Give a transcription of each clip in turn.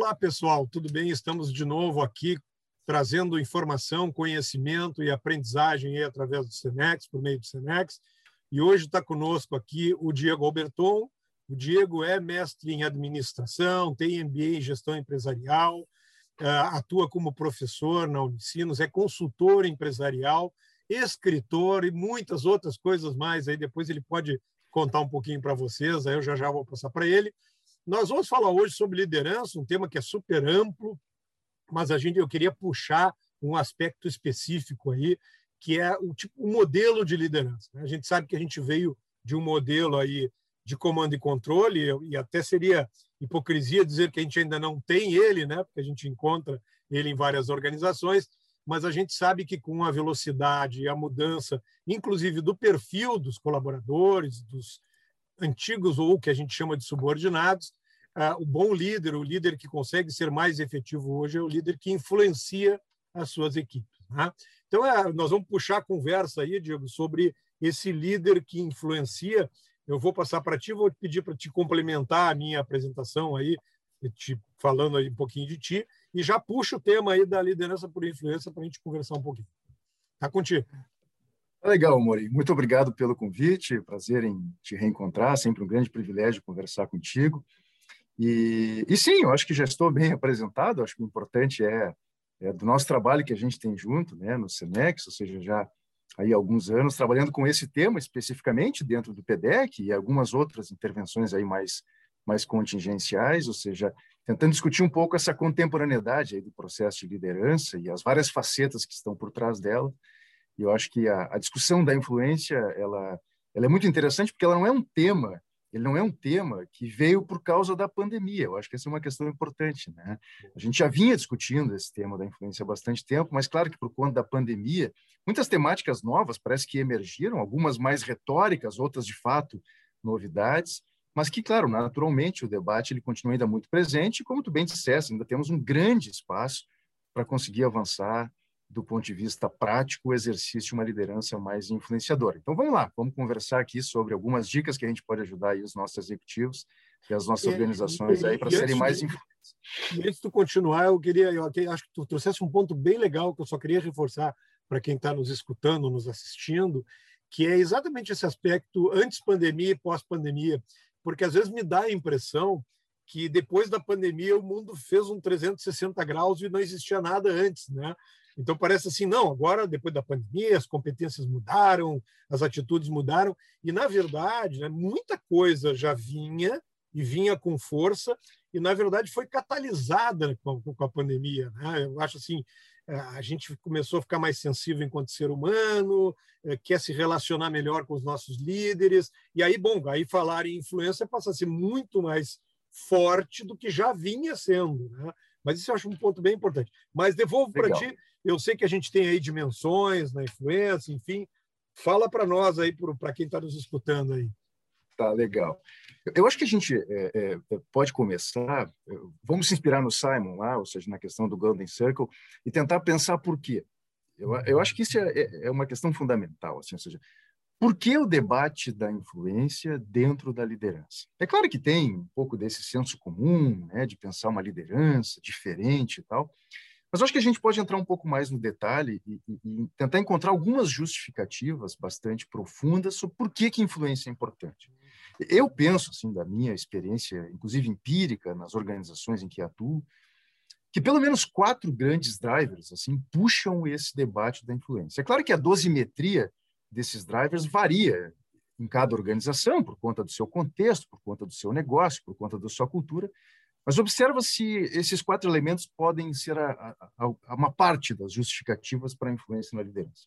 Olá, pessoal, tudo bem? Estamos de novo aqui trazendo informação, conhecimento e aprendizagem através do Senex, por meio do Senex. E hoje está conosco aqui o Diego Alberton. O Diego é mestre em administração, tem MBA em gestão empresarial, eh, atua como professor na Unicinos, é consultor empresarial, escritor e muitas outras coisas mais. Aí depois ele pode contar um pouquinho para vocês, aí eu já já vou passar para ele. Nós vamos falar hoje sobre liderança, um tema que é super amplo, mas a gente eu queria puxar um aspecto específico aí, que é o tipo o modelo de liderança. Né? A gente sabe que a gente veio de um modelo aí de comando e controle, e até seria hipocrisia dizer que a gente ainda não tem ele, né? Porque a gente encontra ele em várias organizações, mas a gente sabe que com a velocidade e a mudança, inclusive do perfil dos colaboradores, dos antigos ou o que a gente chama de subordinados, ah, o bom líder, o líder que consegue ser mais efetivo hoje, é o líder que influencia as suas equipes. Né? Então, é, nós vamos puxar a conversa aí, Diego, sobre esse líder que influencia. Eu vou passar para ti, vou pedir para te complementar a minha apresentação aí, te falando aí um pouquinho de ti, e já puxa o tema aí da liderança por influência para a gente conversar um pouquinho. Tá contigo. Legal, Mori. Muito obrigado pelo convite. Prazer em te reencontrar. Sempre um grande privilégio conversar contigo. E, e sim, eu acho que já estou bem apresentado. Acho que o importante é, é do nosso trabalho que a gente tem junto, né, no Senex, ou seja, já aí alguns anos trabalhando com esse tema especificamente dentro do PDEC e algumas outras intervenções aí mais mais contingenciais, ou seja, tentando discutir um pouco essa contemporaneidade aí do processo de liderança e as várias facetas que estão por trás dela. E eu acho que a, a discussão da influência ela ela é muito interessante porque ela não é um tema ele não é um tema que veio por causa da pandemia. Eu acho que essa é uma questão importante. Né? A gente já vinha discutindo esse tema da influência há bastante tempo, mas claro que por conta da pandemia, muitas temáticas novas parece que emergiram, algumas mais retóricas, outras de fato novidades, mas que, claro, naturalmente o debate ele continua ainda muito presente, e como tu bem disseste, ainda temos um grande espaço para conseguir avançar do ponto de vista prático, o exercício de uma liderança mais influenciadora. Então, vamos lá, vamos conversar aqui sobre algumas dicas que a gente pode ajudar os nossos executivos e as nossas organizações aí para serem mais influentes. E antes de continuar, eu queria, eu acho que tu trouxesse um ponto bem legal que eu só queria reforçar para quem está nos escutando, nos assistindo, que é exatamente esse aspecto antes pandemia e pós-pandemia, porque às vezes me dá a impressão que depois da pandemia o mundo fez um 360 graus e não existia nada antes, né? Então parece assim, não, agora depois da pandemia as competências mudaram, as atitudes mudaram e na verdade, né, muita coisa já vinha e vinha com força e na verdade foi catalisada com, com a pandemia. Né? Eu acho assim, é, a gente começou a ficar mais sensível enquanto ser humano, é, quer se relacionar melhor com os nossos líderes e aí, bom, aí falar em influência passa a ser muito mais forte do que já vinha sendo, né? Mas isso eu acho um ponto bem importante. Mas devolvo para ti eu sei que a gente tem aí dimensões na influência, enfim. Fala para nós aí, para quem está nos escutando aí. Tá, legal. Eu acho que a gente é, é, pode começar, vamos se inspirar no Simon lá, ou seja, na questão do Golden Circle, e tentar pensar por quê. Eu, eu acho que isso é, é, é uma questão fundamental, assim, ou seja, por que o debate da influência dentro da liderança? É claro que tem um pouco desse senso comum, né, de pensar uma liderança diferente e tal, mas acho que a gente pode entrar um pouco mais no detalhe e, e, e, tentar encontrar algumas justificativas bastante profundas sobre por que, que influência é importante. Eu penso, assim, da minha experiência, inclusive empírica, nas organizações em que atuo, que pelo menos quatro grandes drivers assim puxam esse debate da influência. É claro que a dosimetria desses drivers varia em cada organização, por conta do seu contexto, por conta do seu negócio, por conta da sua cultura, mas observa se esses quatro elementos podem ser a, a, a uma parte das justificativas para a influência na liderança.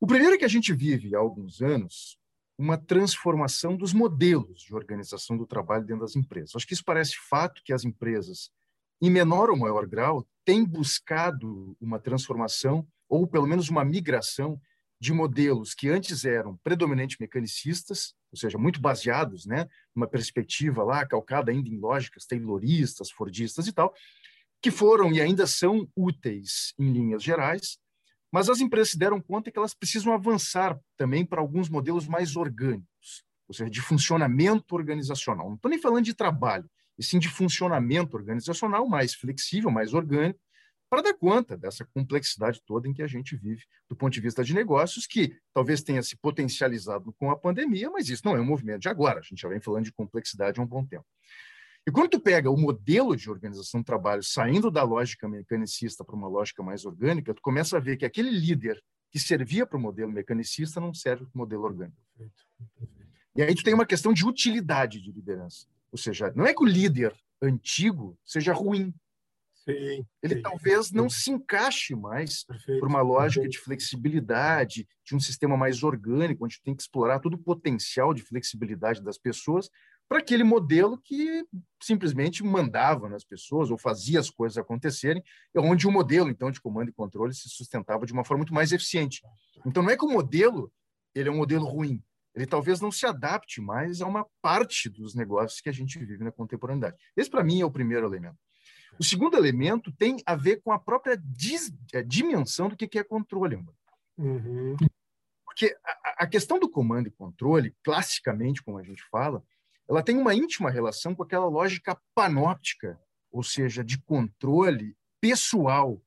O primeiro é que a gente vive há alguns anos uma transformação dos modelos de organização do trabalho dentro das empresas. Acho que isso parece fato que as empresas, em menor ou maior grau, têm buscado uma transformação ou pelo menos uma migração de modelos que antes eram predominantemente mecanicistas, ou seja, muito baseados, né, numa perspectiva lá calcada ainda em lógicas tayloristas, fordistas e tal, que foram e ainda são úteis em linhas gerais, mas as empresas se deram conta que elas precisam avançar também para alguns modelos mais orgânicos, ou seja, de funcionamento organizacional. Não estou nem falando de trabalho, e sim de funcionamento organizacional mais flexível, mais orgânico, para dar conta dessa complexidade toda em que a gente vive do ponto de vista de negócios, que talvez tenha se potencializado com a pandemia, mas isso não é um movimento de agora, a gente já vem falando de complexidade há um bom tempo. E quando tu pega o modelo de organização do trabalho saindo da lógica mecanicista para uma lógica mais orgânica, tu começa a ver que aquele líder que servia para o modelo mecanicista não serve para o modelo orgânico. E aí tu tem uma questão de utilidade de liderança. Ou seja, não é que o líder antigo seja ruim, Sim, ele sim. talvez não se encaixe mais Perfeito. por uma lógica Perfeito. de flexibilidade, de um sistema mais orgânico, onde tem que explorar todo o potencial de flexibilidade das pessoas para aquele modelo que simplesmente mandava nas pessoas ou fazia as coisas acontecerem, onde o modelo então de comando e controle se sustentava de uma forma muito mais eficiente. Então não é que o modelo ele é um modelo ruim, ele talvez não se adapte mais a uma parte dos negócios que a gente vive na contemporaneidade. Esse para mim é o primeiro elemento. O segundo elemento tem a ver com a própria a dimensão do que é controle. Uhum. Porque a, a, questão do comando e controle, classicamente, como a gente fala, ela tem uma íntima relação com aquela lógica panóptica, ou seja, de controle pessoal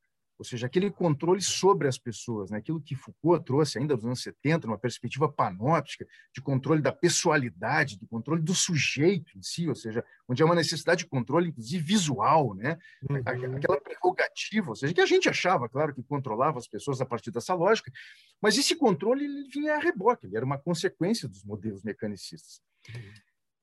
ou seja, aquele controle sobre as pessoas, né? aquilo que Foucault trouxe ainda nos anos 70, numa perspectiva panóptica, de controle da pessoalidade, do controle do sujeito em si, ou seja, onde há uma necessidade de controle, inclusive visual, né? Uhum. aquela prerrogativa, ou seja, que a gente achava, claro, que controlava as pessoas a partir dessa lógica, mas esse controle ele vinha a reboque, ele era uma consequência dos modelos mecanicistas.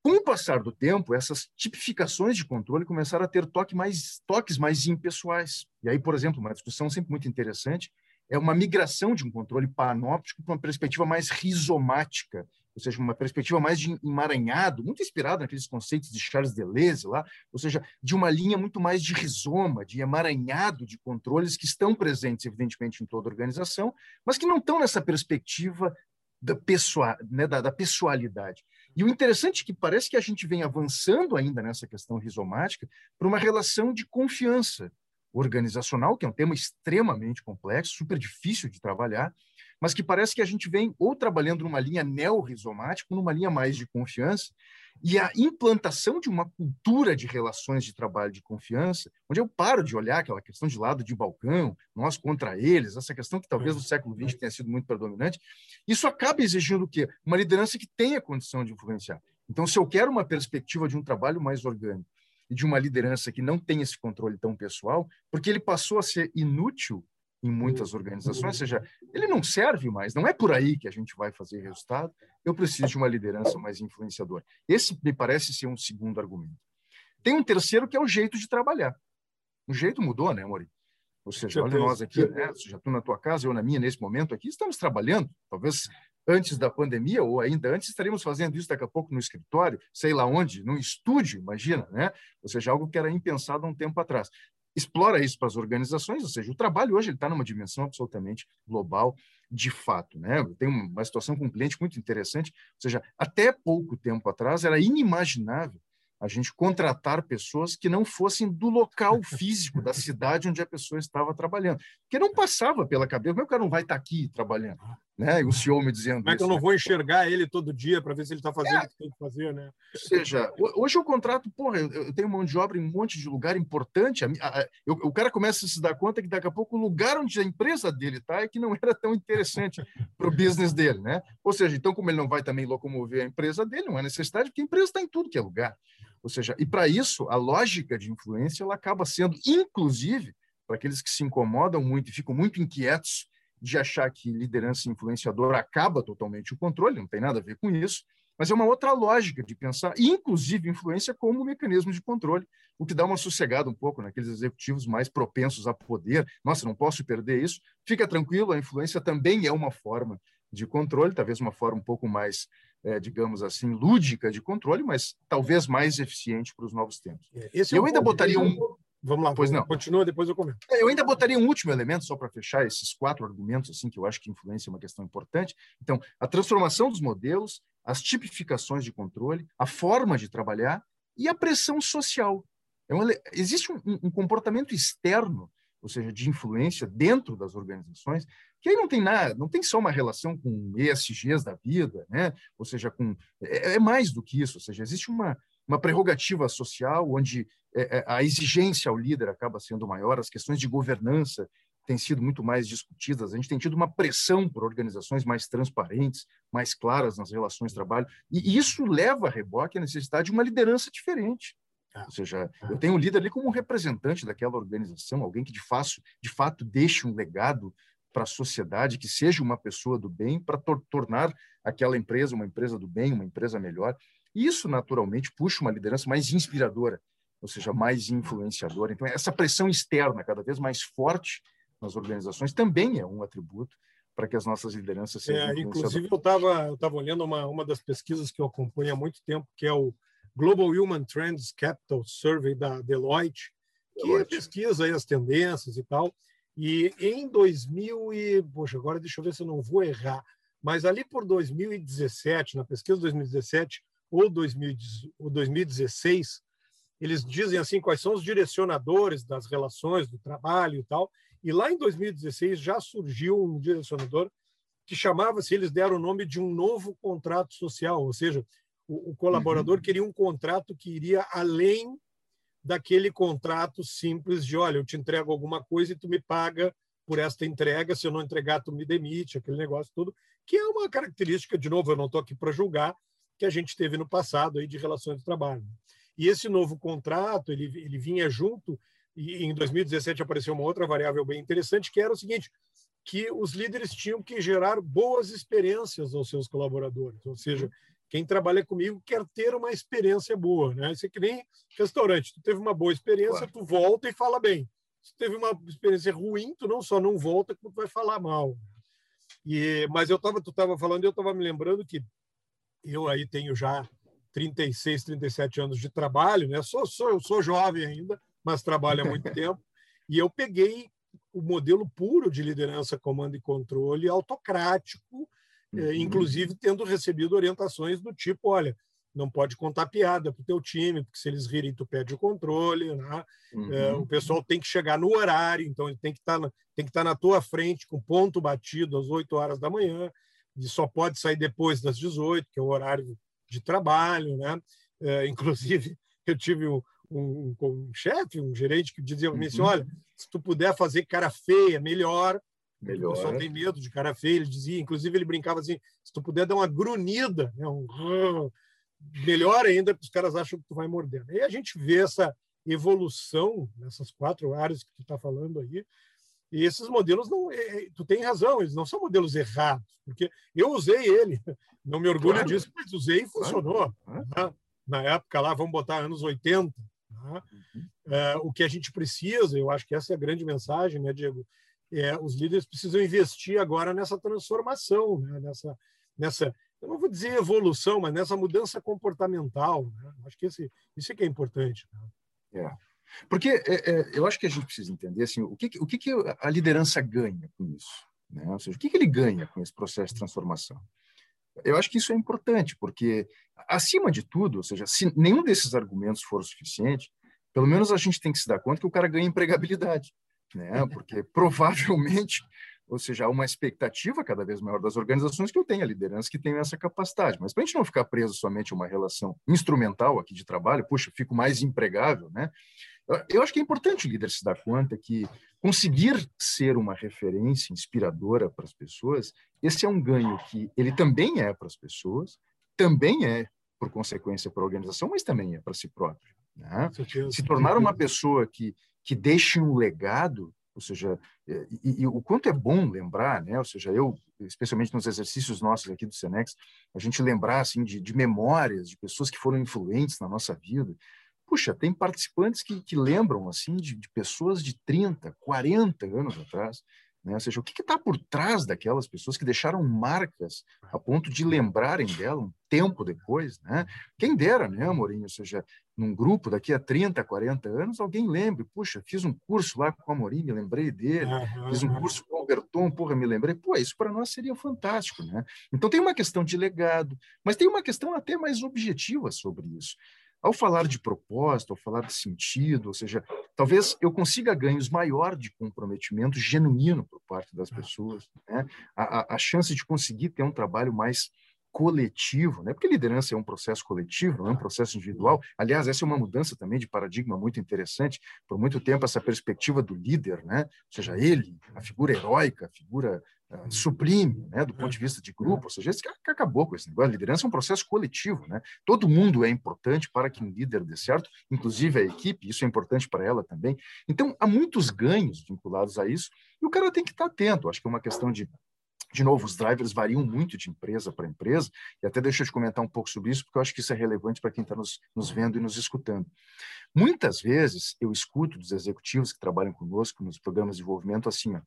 Com o passar do tempo, essas tipificações de controle começaram a ter toque mais, toques mais impessoais. E aí, por exemplo, uma discussão sempre muito interessante é uma migração de um controle panóptico para uma perspectiva mais rizomática, ou seja, uma perspectiva mais de emaranhado, muito inspirada naqueles conceitos de Charles Deleuze lá, ou seja, de uma linha muito mais de rizoma, de emaranhado de controles que estão presentes, evidentemente, em toda organização, mas que não estão nessa perspectiva da, pessoa, né, da, da pessoalidade. E o interessante é que parece que a gente vem avançando ainda nessa questão rizomática para uma relação de confiança organizacional, que é um tema extremamente complexo, super difícil de trabalhar, mas que parece que a gente vem ou trabalhando numa linha neo-rizomática, numa linha mais de confiança, e a implantação de uma cultura de relações de trabalho de confiança, onde eu paro de olhar aquela questão de lado de balcão, nós contra eles, essa questão que talvez no século XX tenha sido muito predominante, isso acaba exigindo o quê? Uma liderança que tenha condição de influenciar. Então, se eu quero uma perspectiva de um trabalho mais orgânico e de uma liderança que não tem esse controle tão pessoal, porque ele passou a ser inútil em muitas organizações, ou seja, ele não serve mais, não é por aí que a gente vai fazer resultado, eu preciso de uma liderança mais influenciadora. Esse me parece ser um segundo argumento. Tem um terceiro que é o jeito de trabalhar. O jeito mudou, né, Mori? Ou seja, olha nós aqui, né? já tu na tua casa, eu na minha nesse momento aqui, estamos trabalhando, talvez antes da pandemia ou ainda antes estaremos fazendo isso daqui a pouco no escritório, sei lá onde, no estúdio, imagina, né? Ou seja, algo que era impensado há um tempo atrás explora isso para as organizações, ou seja, o trabalho hoje está numa dimensão absolutamente global, de fato. Né? Eu tenho uma situação com um cliente muito interessante, ou seja, até pouco tempo atrás era inimaginável a gente contratar pessoas que não fossem do local físico da cidade onde a pessoa estava trabalhando. Porque não passava pela cabeça, como é cara não vai estar aqui trabalhando? Né? E o senhor me dizendo Como é que eu não né? vou enxergar ele todo dia para ver se ele está fazendo é. o que tem que fazer, né? Ou seja, hoje eu contrato, porra, eu tenho mão de obra em um monte de lugar importante, eu, o cara começa a se dar conta que daqui a pouco o lugar onde a empresa dele está é que não era tão interessante para o business dele, né? Ou seja, então como ele não vai também locomover a empresa dele, não é necessidade, porque a empresa está em tudo que é lugar. Ou seja, e para isso, a lógica de influência ela acaba sendo, inclusive, para aqueles que se incomodam muito e ficam muito inquietos de achar que liderança influenciadora acaba totalmente o controle, não tem nada a ver com isso, mas é uma outra lógica de pensar, inclusive influência como mecanismo de controle, o que dá uma sossegada um pouco naqueles executivos mais propensos a poder. Nossa, não posso perder isso. Fica tranquilo, a influência também é uma forma de controle, talvez uma forma um pouco mais, é, digamos assim, lúdica de controle, mas talvez mais eficiente para os novos tempos. É, esse eu é ainda botaria um Vamos lá, pois não. Continua, depois eu comento. Eu ainda botaria um último elemento, só para fechar esses quatro argumentos, assim, que eu acho que influência é uma questão importante. Então, a transformação dos modelos, as tipificações de controle, a forma de trabalhar e a pressão social. É um, existe um, um, comportamento externo, ou seja, de influência dentro das organizações, que aí não tem nada, não tem só uma relação com ESGs da vida, né? ou seja, com, é, é mais do que isso, ou seja, existe uma, uma prerrogativa social onde é, é, a exigência ao líder acaba sendo maior, as questões de governança têm sido muito mais discutidas, a gente tem tido uma pressão por organizações mais transparentes, mais claras nas relações de trabalho, e isso leva a reboque a necessidade de uma liderança diferente. É. Ou seja, eu tenho o líder ali como um representante daquela organização, alguém que de fato, de fato deixe um legado para a sociedade, que seja uma pessoa do bem, para tor tornar aquela empresa uma empresa do bem, uma empresa melhor. Isso, naturalmente, puxa uma liderança mais inspiradora, ou seja, mais influenciadora. Então, essa pressão externa, cada vez mais forte nas organizações, também é um atributo para que as nossas lideranças sejam é, Inclusive, eu estava eu tava olhando uma, uma das pesquisas que eu acompanho há muito tempo, que é o Global Human Trends Capital Survey da Deloitte, que Deloitte. pesquisa as tendências e tal. E em 2000 e, poxa, agora deixa eu ver se eu não vou errar, mas ali por 2017, na pesquisa de 2017 ou, 2000, ou 2016, eles dizem assim quais são os direcionadores das relações do trabalho e tal. E lá em 2016 já surgiu um direcionador que chamava-se, eles deram o nome de um novo contrato social, ou seja, o, o colaborador uhum. queria um contrato que iria além daquele contrato simples de, olha, eu te entrego alguma coisa e tu me paga por esta entrega, se eu não entregar, tu me demite, aquele negócio todo, que é uma característica, de novo, eu não estou aqui para julgar, que a gente teve no passado aí de relações de trabalho. E esse novo contrato, ele, ele vinha junto, e em 2017 apareceu uma outra variável bem interessante, que era o seguinte, que os líderes tinham que gerar boas experiências aos seus colaboradores, ou seja, quem trabalha comigo quer ter uma experiência boa, né? Isso é que nem restaurante. Tu teve uma boa experiência, claro. tu volta e fala bem. Se teve uma experiência ruim, tu não só não volta, como tu vai falar mal. E, mas eu tava, tu estava falando, eu estava me lembrando que eu aí tenho já 36, 37 anos de trabalho, né? Sou, sou, eu sou jovem ainda, mas trabalho há muito tempo. E eu peguei o modelo puro de liderança, comando e controle autocrático, é, uhum. inclusive tendo recebido orientações do tipo, olha, não pode contar piada para o teu time, porque se eles rirem, tu perde o controle. Né? É, uhum. É, o pessoal tem que chegar no horário, então ele tem que estar tá na, tem que estar tá na tua frente com ponto batido às 8 horas da manhã, e só pode sair depois das 18, que é o horário de trabalho. Né? É, inclusive, eu tive um, um, um chefe, um gerente que dizia para mim assim, uhum. olha, se tu puder fazer cara feia, melhor, Melhor. O pessoal tem medo de cara feio, ele dizia, inclusive ele brincava assim, se tu puder dar uma grunhida, né, um, melhor ainda, porque os caras acham que tu vai mordendo. E a gente vê essa evolução nessas quatro áreas que tu está falando aí, e esses modelos não, é, é, tu tem razão, eles não são modelos errados, porque eu usei ele, não me orgulho claro. disso, mas usei e funcionou. Claro. Né? Na época lá, vamos botar anos 80. Né? Uhum. É, o que a gente precisa, eu acho que essa é a grande mensagem, né, Diego? é, os líderes precisam investir agora nessa transformação, né? nessa, nessa, eu não vou dizer evolução, mas nessa mudança comportamental. Né? Acho que esse, isso é que é importante. Né? É. Porque é, é, eu acho que a gente precisa entender assim, o, que, o que, que a liderança ganha com isso. Né? Ou seja, o que, que ele ganha com esse processo de transformação? Eu acho que isso é importante, porque, acima de tudo, ou seja, se nenhum desses argumentos for suficiente, pelo menos a gente tem que se dar conta que o cara ganha empregabilidade né? Porque provavelmente, ou seja, há uma expectativa cada vez maior das organizações que eu tenha liderança que tenham essa capacidade. Mas para a gente não ficar preso somente a uma relação instrumental aqui de trabalho, puxa, fico mais empregável, né? Eu acho que é importante o líder se dar conta que conseguir ser uma referência inspiradora para as pessoas, esse é um ganho que ele também é para as pessoas, também é por consequência para a organização, mas também é para si próprio. Né? Se tornar uma pessoa que que deixem um legado, ou seja, e, e, o quanto é bom lembrar, né? Ou seja, eu, especialmente nos exercícios nossos aqui do Senex, a gente lembrar assim de, de memórias de pessoas que foram influentes na nossa vida. Puxa, tem participantes que, que lembram assim de, de pessoas de 30, 40 anos atrás, né? Ou seja, o que está por trás daquelas pessoas que deixaram marcas a ponto de lembrarem dela um tempo depois? Né? Quem dera, né, Amorim? Ou seja, num grupo daqui a 30, 40 anos, alguém lembre, puxa, fiz um curso lá com o Amorim, me lembrei dele, fiz um curso com o Alberton, porra, me lembrei. Pô, isso para nós seria fantástico. Né? Então tem uma questão de legado, mas tem uma questão até mais objetiva sobre isso. Ao falar de propósito, ao falar de sentido, ou seja, talvez eu consiga ganhos maior de comprometimento genuíno por parte das pessoas, né? a, a, a chance de conseguir ter um trabalho mais coletivo, né? porque liderança é um processo coletivo, não é um processo individual. Aliás, essa é uma mudança também de paradigma muito interessante. Por muito tempo, essa perspectiva do líder, né? ou seja, ele, a figura heróica, a figura uh, sublime, né? do ponto de vista de grupo, ou seja, esse que acabou com esse negócio. Liderança é um processo coletivo. Né? Todo mundo é importante para que um líder dê certo, inclusive a equipe, isso é importante para ela também. Então, há muitos ganhos vinculados a isso, e o cara tem que estar atento. Acho que é uma questão de de novo, os drivers variam muito de empresa para empresa, e até deixa eu te comentar um pouco sobre isso, porque eu acho que isso é relevante para quem está nos, nos, vendo e nos escutando. Muitas vezes eu escuto dos executivos que trabalham conosco nos programas de desenvolvimento assim: ó,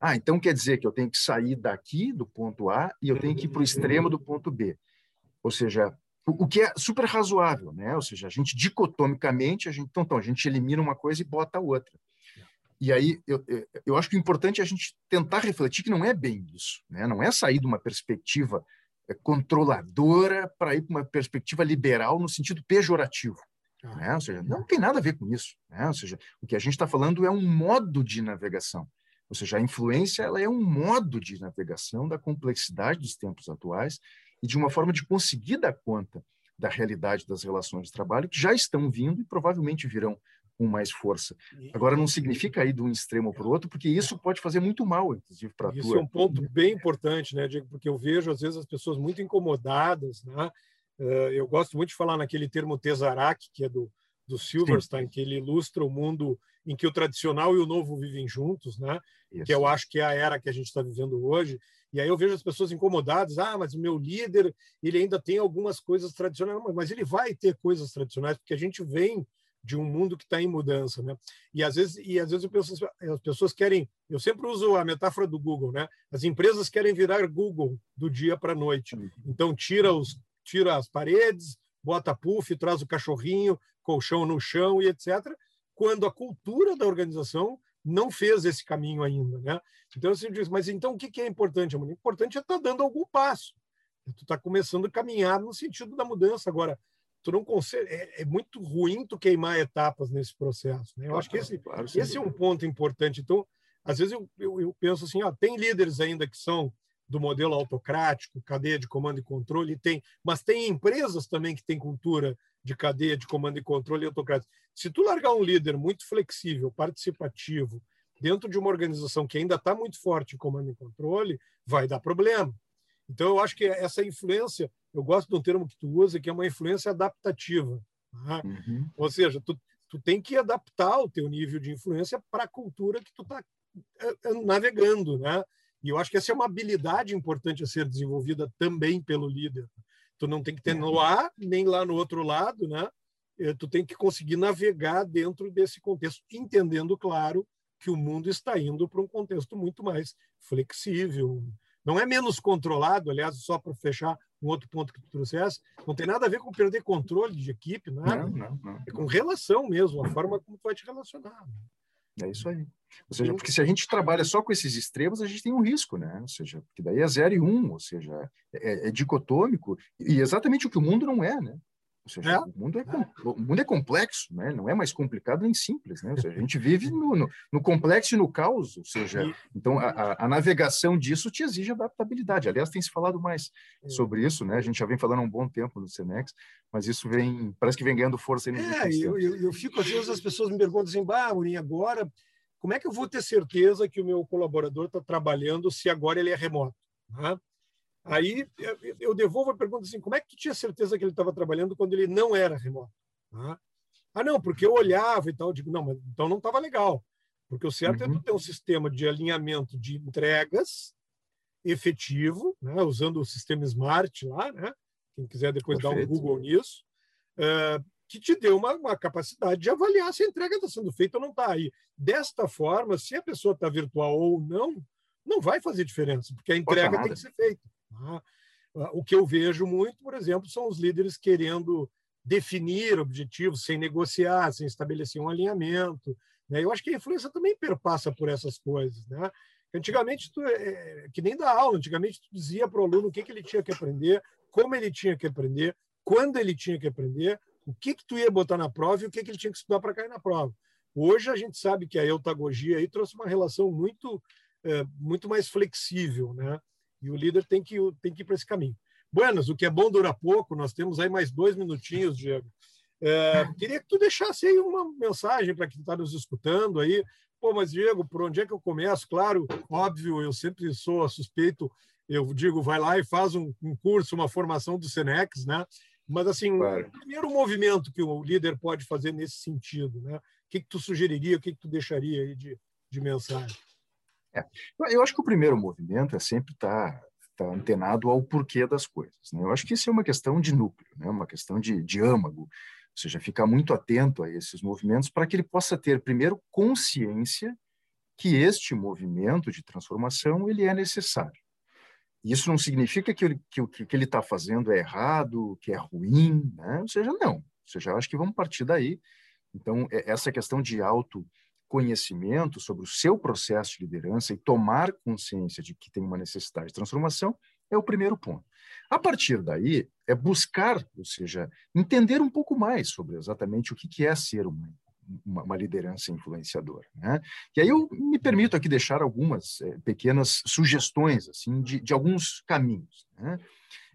ah, então quer dizer que eu tenho que sair daqui do ponto A e eu tenho que ir para o extremo do ponto B. Ou seja, o, o, que é super razoável, né? Ou seja, a gente dicotomicamente, a gente, então, então, a gente elimina uma coisa e bota a outra. E aí eu, eu acho que o importante é a gente tentar refletir que não é bem isso, né? não é sair de uma perspectiva é, controladora para ir para uma perspectiva liberal no sentido pejorativo. Ah, né? Ou seja, não tem nada a ver com isso. Né? Ou seja, o que a gente está falando é um modo de navegação. Ou seja, a influência ela é um modo de navegação da complexidade dos tempos atuais e de uma forma de conseguir dar conta da realidade das relações de trabalho que já estão vindo e provavelmente virão com mais força. Agora, não significa ir de um extremo para o outro, porque isso pode fazer muito mal, inclusive, para a tua... Isso é um ponto bem importante, né, Diego? Porque eu vejo, às vezes, as pessoas muito incomodadas, né? Eh, eu gosto muito de falar naquele termo Tesarak, que é do, do Silverstein, Sim. que ele ilustra o mundo em que o tradicional e o novo vivem juntos, né? Isso. Que eu acho que é a era que a gente está vivendo hoje. E aí eu vejo as pessoas incomodadas, ah, mas o meu líder, ele ainda tem algumas coisas tradicionais, mas ele vai ter coisas tradicionais, porque a gente vem de um mundo que está em mudança, né? E às vezes, e às vezes eu penso, assim, as pessoas querem, eu sempre uso a metáfora do Google, né? As empresas querem virar Google do dia para a noite. Então tira os tira as paredes, bota puff, traz o cachorrinho, colchão no chão e etc. Quando a cultura da organização não fez esse caminho ainda, né? Então assim diz, mas então o que é importante? O importante é estar tá dando algum passo. Tu está começando a caminhar no sentido da mudança agora tu não consegue. É, é, muito ruim tu queimar etapas nesse processo. Né? Eu claro, acho que esse, claro, esse é um ponto importante. Então, às vezes eu, eu, eu, penso assim: ó, tem líderes ainda que são do modelo autocrático, cadeia de comando e controle, tem, mas tem empresas também que têm cultura de cadeia de comando e controle e autocrático. Se tu largar um líder muito flexível, participativo, dentro de uma organização que ainda está muito forte em comando e controle, vai dar problema. Então, eu acho que essa influência, eu gosto de um termo que tu usa, que é uma influência adaptativa. Tá? Uhum. Ou seja, tu, tu tem que adaptar o teu nível de influência para a cultura que tu está eh, eh, navegando, né? E eu acho que essa é uma habilidade importante a ser desenvolvida também pelo líder. Tu não tem que ter no uhum. A nem lá no outro lado, né? Eh, tu tem que conseguir navegar dentro desse contexto, entendendo, claro, que o mundo está indo para um contexto muito mais flexível, não é menos controlado, aliás, só para fechar um outro ponto que tu trouxeste, não tem nada a ver com perder controle de equipe, nada. Não, não, não. É com relação mesmo, a forma como tu vai te relacionar. É isso aí. Ou seja, porque se a gente trabalha só com esses extremos, a gente tem um risco, né? Ou seja, porque daí é zero e um, ou seja, é, é dicotômico, e exatamente o que o mundo não é, né? Ou seja, é. o, mundo é, o mundo é complexo, né? não é mais complicado nem simples. Né? Seja, a gente vive no, no, no complexo e no caos. Ou seja, então a, a, navegação disso te exige adaptabilidade. Aliás, tem se falado mais é. sobre isso. Né? A gente já vem falando há um bom tempo no Senex, mas isso vem, parece que vem ganhando força. Aí é, eu, eu, eu, fico, às vezes as pessoas me perguntam assim, bah, Murinha, agora, como é que eu vou ter certeza que o meu colaborador está trabalhando se agora ele é remoto? Né? Aí eu devolvo a pergunta assim: como é que tu tinha certeza que ele estava trabalhando quando ele não era remoto? Ah, não, porque eu olhava e tal. Eu digo, não, mas então não estava legal. Porque o certo uhum. é tu ter um sistema de alinhamento de entregas efetivo, né, usando o sistema Smart lá, né? Quem quiser depois Perfeito. dar um Google nisso, uh, que te dê uma, uma, capacidade de avaliar se a entrega está sendo feita ou não está. aí. desta forma, se a pessoa está virtual ou não, não vai fazer diferença, porque a entrega tem que ser feita. Tá? O que eu vejo muito, por exemplo, são os líderes querendo definir objetivos sem negociar, sem estabelecer um alinhamento. Né? Eu acho que a influência também perpassa por essas coisas. Né? Antigamente, tu, é, que nem da aula, antigamente tu dizia para o aluno o que, que ele tinha que aprender, como ele tinha que aprender, quando ele tinha que aprender, o que, que tu ia botar na prova e o que, que ele tinha que estudar para cair na prova. Hoje a gente sabe que a eutagogia aí trouxe uma relação muito, é, muito mais flexível, né? E o líder tem que, tem que ir para esse caminho. Buenas, o que é bom dura pouco, nós temos aí mais dois minutinhos, Diego. É, queria que tu deixasse aí uma mensagem para quem está nos escutando aí. Pô, mas Diego, por onde é que eu começo? Claro, óbvio, eu sempre sou suspeito, eu digo, vai lá e faz um, um curso, uma formação do Senex, né? Mas, assim, claro. o primeiro movimento que o líder pode fazer nesse sentido, né? O que, que tu sugeriria, o que, que tu deixaria aí de, de mensagem? É. Eu acho que o primeiro movimento é sempre estar tá, tá antenado ao porquê das coisas. Né? Eu acho que isso é uma questão de núcleo, né? uma questão de, de âmago, ou seja, ficar muito atento a esses movimentos para que ele possa ter, primeiro, consciência que este movimento de transformação ele é necessário. Isso não significa que, que o que ele está fazendo é errado, que é ruim, né? ou seja, não. Ou seja, acho que vamos partir daí. Então, é, essa questão de autoconhecimento sobre o seu processo de liderança e tomar consciência de que tem uma necessidade de transformação é o primeiro ponto. A partir daí, é buscar, ou seja, entender um pouco mais sobre exatamente o que é ser uma uma, uma liderança influenciadora. Né? E aí eu me permito aqui deixar algumas é, pequenas sugestões assim de, de alguns caminhos. Né?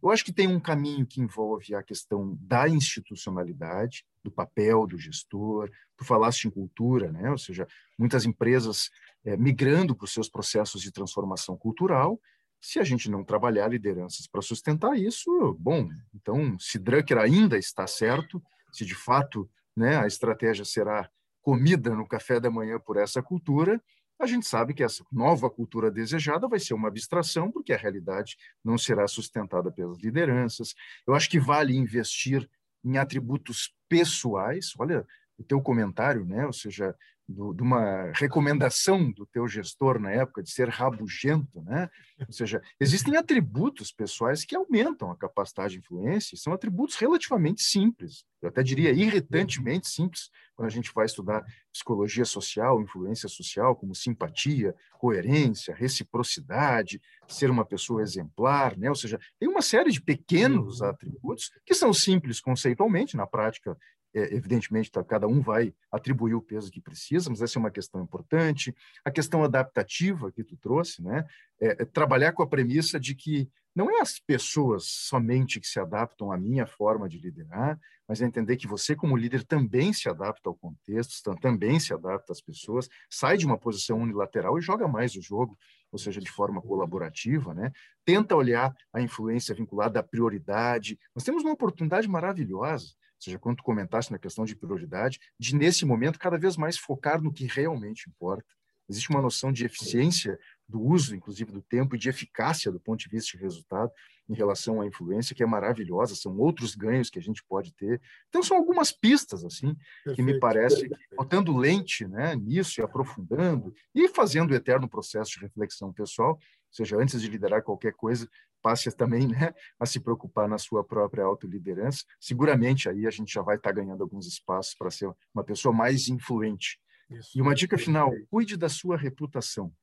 Eu acho que tem um caminho que envolve a questão da institucionalidade, do papel do gestor. Tu falaste em cultura, né? ou seja, muitas empresas é, migrando para os seus processos de transformação cultural. Se a gente não trabalhar lideranças para sustentar isso, bom, então, se Drucker ainda está certo, se de fato né, a estratégia será comida no café da manhã por essa cultura, a gente sabe que essa nova cultura desejada vai ser uma abstração, porque a realidade não será sustentada pelas lideranças. Eu acho que vale investir em atributos pessoais. Olha, o teu comentário, né? ou seja, do, de uma recomendação do teu gestor na época de ser rabugento, né? Ou seja, existem atributos pessoais que aumentam a capacidade de influência, são atributos relativamente simples, eu até diria irritantemente simples, quando a gente vai estudar psicologia social, influência social, como simpatia, coerência, reciprocidade, ser uma pessoa exemplar, né? Ou seja, tem uma série de pequenos uhum. atributos que são simples conceitualmente, na prática é, evidentemente, tá, cada um vai atribuir o peso que precisa, mas essa é uma questão importante. A questão adaptativa que tu trouxe, né? É, é trabalhar com a premissa de que não é as pessoas somente que se adaptam à minha forma de liderar, mas é entender que você, como líder, também se adapta ao contexto, também se adapta às pessoas, sai de uma posição unilateral e joga mais o jogo, ou seja, de forma colaborativa, né? Tenta olhar a influência vinculada à prioridade. Nós temos uma oportunidade maravilhosa seja, quando tu comentaste na questão de prioridade, de nesse momento cada vez mais focar no que realmente importa. Existe uma noção de eficiência do uso, inclusive, do tempo e de eficácia do ponto de vista de resultado em relação à influência, que é maravilhosa, são outros ganhos que a gente pode ter. Então, são algumas pistas, assim, perfeito, que me parece, que, botando lente né, nisso e aprofundando, e fazendo o eterno processo de reflexão pessoal, seja, antes de liderar qualquer coisa, passe também né, a se preocupar na sua própria autoliderança. Seguramente aí a gente já vai estar ganhando alguns espaços para ser uma pessoa mais influente. Isso. E uma dica final: cuide da sua reputação.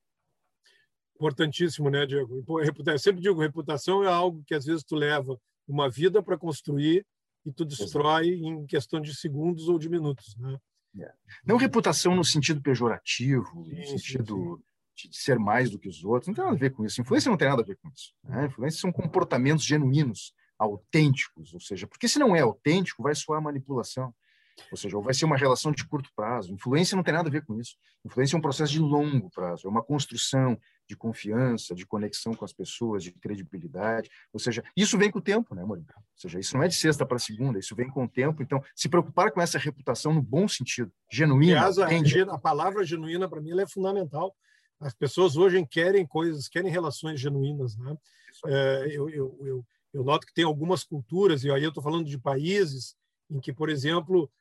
Importantíssimo, né, Diego? Eu sempre digo, reputação é algo que às vezes tu leva uma vida para construir e tu destrói Exato. em questão de segundos ou de minutos, né? É. Não reputação no sentido pejorativo, sim, no sentido sim, sim de ser mais do que os outros, não tem nada a ver com isso. Influência não tem nada a ver com isso. Né? Influência são comportamentos genuínos, autênticos, ou seja, porque se não é autêntico, vai soar manipulação. Ou seja, ou vai ser uma relação de curto prazo. Influência não tem nada a ver com isso. Influência é um processo de longo prazo, é uma construção de confiança, de conexão com as pessoas, de credibilidade. Ou seja, isso vem com o tempo, né, Maurício? Ou seja, isso não é de sexta para segunda, isso vem com o tempo. Então, se preocupar com essa reputação no bom sentido, genuína. Aliás, a, a palavra genuína, para mim, é fundamental as pessoas hoje querem coisas, querem relações genuínas. Né? É, eu, eu, eu, eu, noto que tem algumas culturas, e aí eu estou falando de países em que, por exemplo,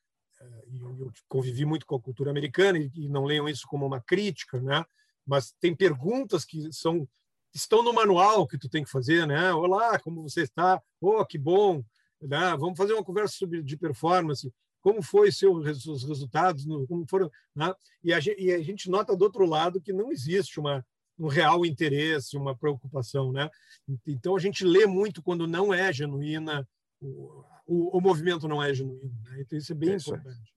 é, eu, convivi muito com a cultura americana, e, e não leiam isso como uma crítica, né? mas tem perguntas que são estão no manual que tu tem que fazer, né? Olá, como você está? Oh, que bom! Né? Vamos fazer uma conversa sobre de performance como foi seus os resultados, como foram, né? e, a gente, e, a gente, nota do outro lado que não existe uma um real interesse, uma preocupação, né? Então a gente lê muito quando não é genuína, o, o, o movimento não é genuíno, né? Então isso é bem é importante.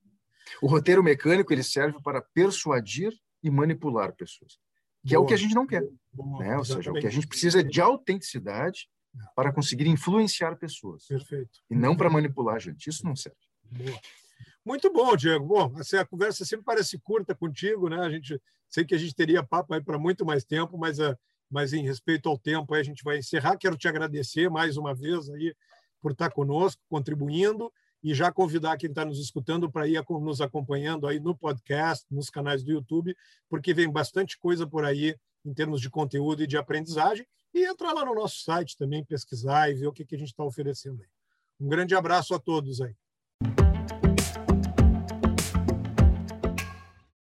O roteiro mecânico ele serve para persuadir e manipular pessoas, que Boa. é o que a gente não quer, Boa. né? Ou seja, o que a gente precisa é de autenticidade para conseguir influenciar pessoas. Perfeito. E não para manipular gente. Isso não serve. Boa. Muito bom, Diego. Bom, assim, a conversa sempre parece curta contigo, né? A gente sei que a gente teria papo aí para muito mais tempo, mas, uh, mas em respeito ao tempo, a gente vai encerrar. Quero te agradecer mais uma vez aí por estar conosco, contribuindo e já convidar quem está nos escutando para ir nos acompanhando aí no podcast, nos canais do YouTube, porque vem bastante coisa por aí em termos de conteúdo e de aprendizagem. E entrar lá no nosso site também, pesquisar e ver o que, que a gente está oferecendo aí. Um grande abraço a todos aí.